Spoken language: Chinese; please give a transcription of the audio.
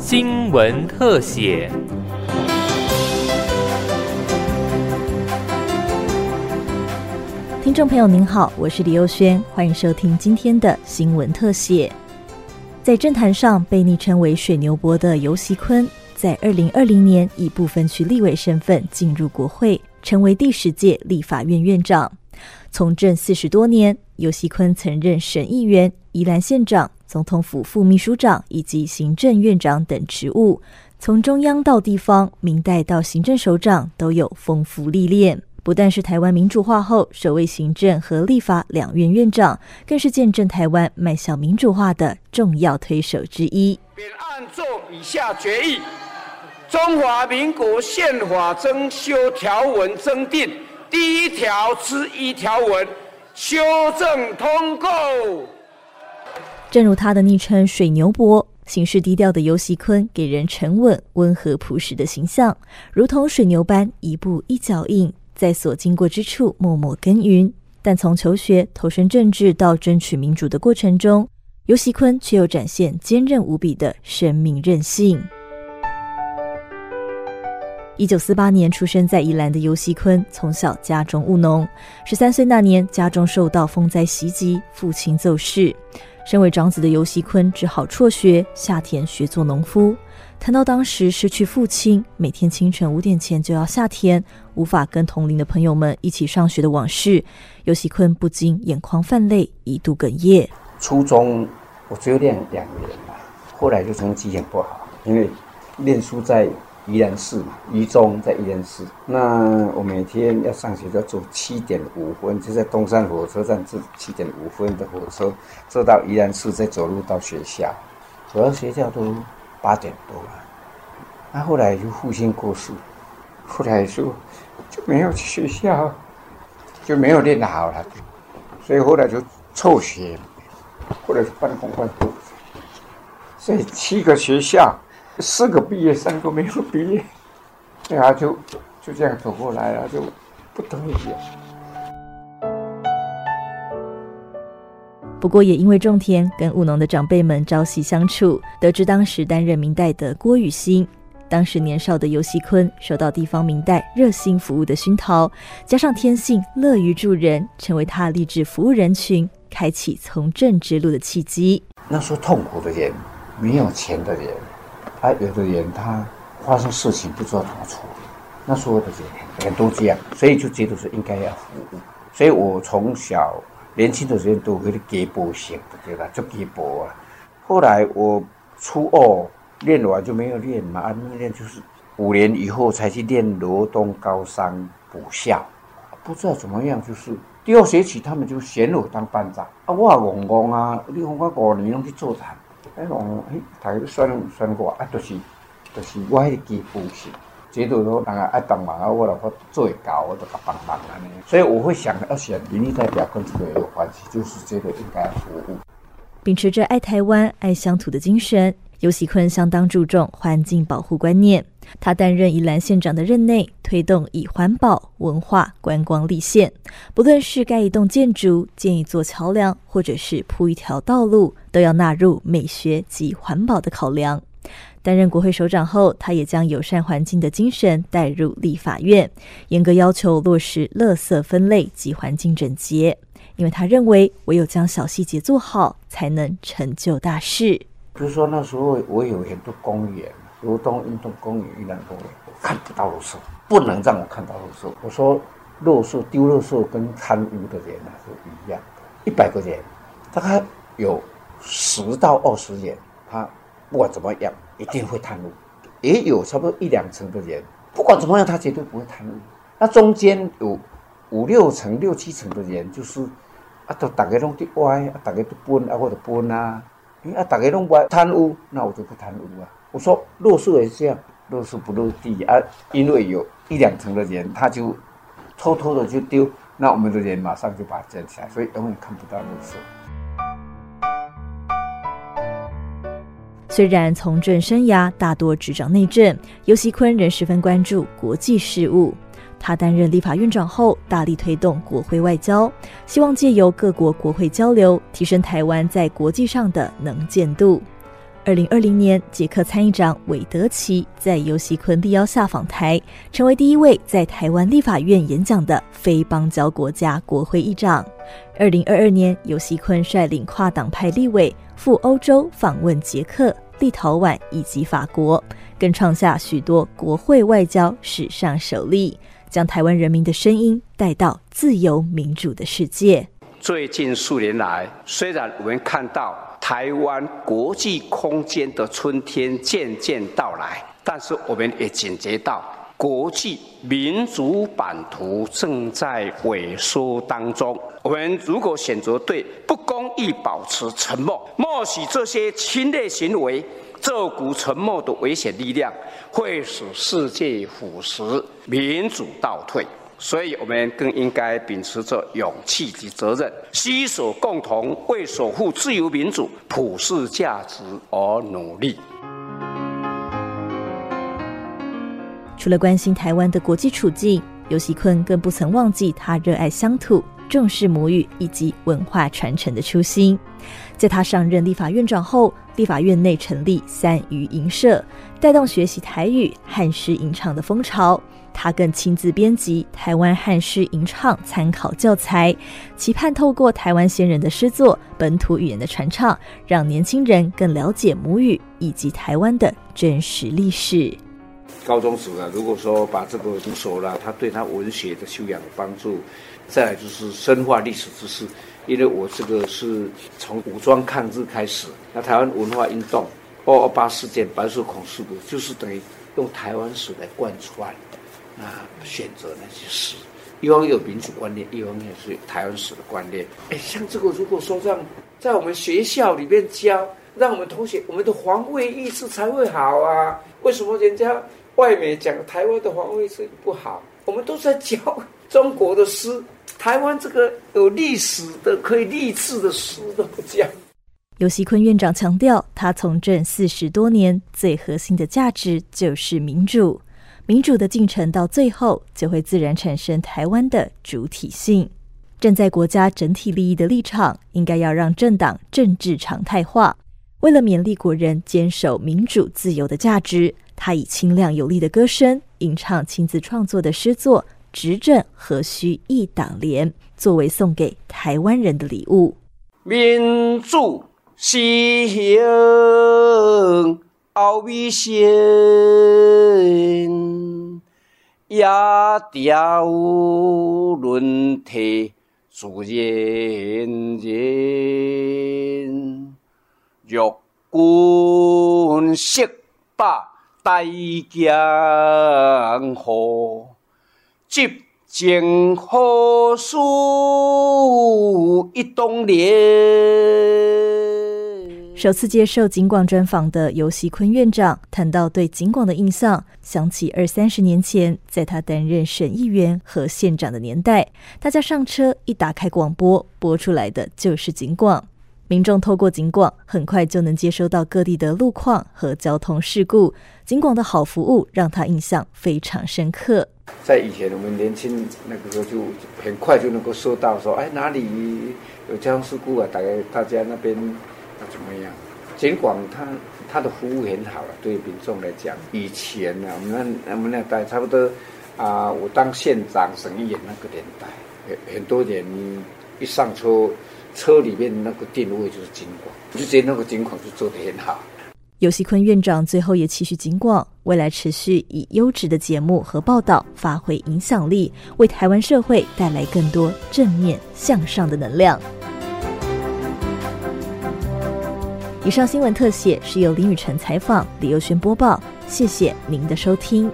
新闻特写。听众朋友您好，我是李优轩，欢迎收听今天的新闻特写。在政坛上被昵称为“水牛伯”的尤锡坤，在二零二零年以部分区立委身份进入国会，成为第十届立法院院长。从政四十多年，尤锡坤曾任省议员、宜兰县长、总统府副秘书长以及行政院长等职务，从中央到地方，明代到行政首长都有丰富历练。不但是台湾民主化后首位行政和立法两院院长，更是见证台湾迈向民主化的重要推手之一。本案作以下决议：中华民国宪法增修条文增订第一条之一条文修正通过。正如他的昵称“水牛伯”，行事低调的尤锡坤给人沉稳、温和、朴实的形象，如同水牛般一步一脚印。在所经过之处默默耕耘，但从求学、投身政治到争取民主的过程中，尤锡坤却又展现坚韧无比的生命韧性。一九四八年出生在宜兰的尤锡坤，从小家中务农。十三岁那年，家中受到风灾袭击，父亲走逝。身为长子的尤锡坤只好辍学，下田学做农夫。谈到当时失去父亲，每天清晨五点前就要下田，无法跟同龄的朋友们一起上学的往事，尤锡坤不禁眼眶泛泪，一度哽咽。初中我只有练两年嘛，后来就成绩很不好，因为念书在宜兰市嘛，宜中在宜兰市，那我每天要上学要坐七点五分，就在东山火车站坐七点五分的火车，坐到宜兰市，再走路到学校，走到学校都。八点多了，那后来就父亲过世，后来就就没有去学校，就没有练好了，所以后来就辍学，后来就半工半读，所以七个学校，四个毕业，三个没有毕业，对啊，就就这样走过来了，就不得已。不过，也因为种田，跟务农的长辈们朝夕相处，得知当时担任明代的郭雨欣，当时年少的尤锡坤受到地方明代热心服务的熏陶，加上天性乐于助人，成为他立志服务人群、开启从政之路的契机。那时候痛苦的人，没有钱的人，啊，有的人他发生事情不知道怎么处理，那时候的人人都这样，所以就觉得说应该要服务，所以我从小。年轻的时候都会给波型，对吧？就给波啊。后来我初二练完就没有练嘛，啊，练就是五年以后才去练罗东高山补校。不知道怎么样，就是第二学期他们就选我当班长啊。我戆戆啊，你看我五年拢去做谈，哎我，哎，大家选选我啊，就是就是我迄个基补型。觉得说，人家爱帮忙啊，我来我做会到，我就甲帮忙安尼。所以我会想要选民意代表，跟这个有关系，就是这个应该服务。秉持着爱台湾、爱乡土的精神，尤喜坤相当注重环境保护观念。他担任宜兰县长的任内，推动以环保、文化、观光立县。不论是盖一栋建筑、建一座桥梁，或者是铺一条道路，都要纳入美学及环保的考量。担任国会首长后，他也将友善环境的精神带入立法院，严格要求落实垃圾分类及环境整洁。因为他认为，唯有将小细节做好，才能成就大事。比如说那时候我有很多公园，如东运动公园、玉兰公园，我看不到路数，不能让我看到路数。我说，路数丢垃圾跟贪污的人啊是一样的，一百个人，大概有十到二十人，他。不管怎么样，一定会贪污。也有差不多一两成的人，不管怎么样，他绝对不会贪污。那中间有五六成、六七成的人，就是啊，都大家拢在歪，啊，大家都搬啊，或者搬啊，啊，大家拢不贪污，那我就不贪污啊。我说落树也是这样，落树不落地啊，因为有一两层的人，他就偷偷的就丢，那我们的人马上就把它捡起来，所以永远看不到落实。虽然从政生涯大多执掌内政，尤锡坤仍十分关注国际事务。他担任立法院长后，大力推动国会外交，希望借由各国国会交流，提升台湾在国际上的能见度。二零二零年，捷克参议长韦德奇在尤锡坤力邀下访台，成为第一位在台湾立法院演讲的非邦交国家国会议长。二零二二年，尤锡坤率领跨党派立委赴欧洲访问捷克、立陶宛以及法国，更创下许多国会外交史上首例，将台湾人民的声音带到自由民主的世界。最近数年来，虽然我们看到台湾国际空间的春天渐渐到来，但是我们也警觉到国际民主版图正在萎缩当中。我们如果选择对不公义保持沉默，默许这些侵略行为，这股沉默的危险力量会使世界腐蚀，民主倒退。所以，我们更应该秉持着勇气及责任，携手共同为守护自由民主、普世价值而努力。除了关心台湾的国际处境，尤喜坤更不曾忘记他热爱乡土、重视母语以及文化传承的初心。在他上任立法院长后，立法院内成立三余营社，带动学习台语、汉诗吟唱的风潮。他更亲自编辑台湾汉诗吟唱参考教材，期盼透过台湾先人的诗作、本土语言的传唱，让年轻人更了解母语以及台湾的真实历史。高中时啊，如果说把这个读熟了，他对他文学的修养有帮助。再来就是深化历史知识，因为我这个是从武装抗日开始，那台湾文化运动、二二八事件、白色恐事故，就是等于用台湾史来贯穿。啊，选择那些史，一方有民主观念，一方面是台湾史的观念。哎，像这个，如果说让在我们学校里面教，让我们同学，我们的防卫意识才会好啊。为什么人家外面讲台湾的防卫是不好？我们都在教中国的诗，台湾这个有历史的、可以励志的诗都不讲。尤锡坤院长强调，他从政四十多年，最核心的价值就是民主。民主的进程到最后就会自然产生台湾的主体性。站在国家整体利益的立场，应该要让政党政治常态化。为了勉励国人坚守民主自由的价值，他以清亮有力的歌声吟唱亲自创作的诗作《执政何须一党联》，作为送给台湾人的礼物。民主是行。奥秘性也掉轮替自然人，若君识把大江河，集尽何数一冬连。首次接受景广专访的尤锡坤院长谈到对景广的印象，想起二三十年前，在他担任省议员和县长的年代，大家上车一打开广播，播出来的就是景广。民众透过景广，很快就能接收到各地的路况和交通事故。景广的好服务让他印象非常深刻。在以前，我们年轻那个时候，就很快就能够收到说，哎，哪里有交通事故啊？大概大家那边。怎么样？尽管他他的服务很好了，对民众来讲，以前呢，我们那我们那代差不多啊，我当县长、省议员那个年代，很很多人一上车，车里面那个定位就是金广，就觉得那个金广就做得很好。尤锡坤院长最后也期许金广未来持续以优质的节目和报道发挥影响力，为台湾社会带来更多正面向上的能量。以上新闻特写是由林雨晨采访，李佑轩播报。谢谢您的收听。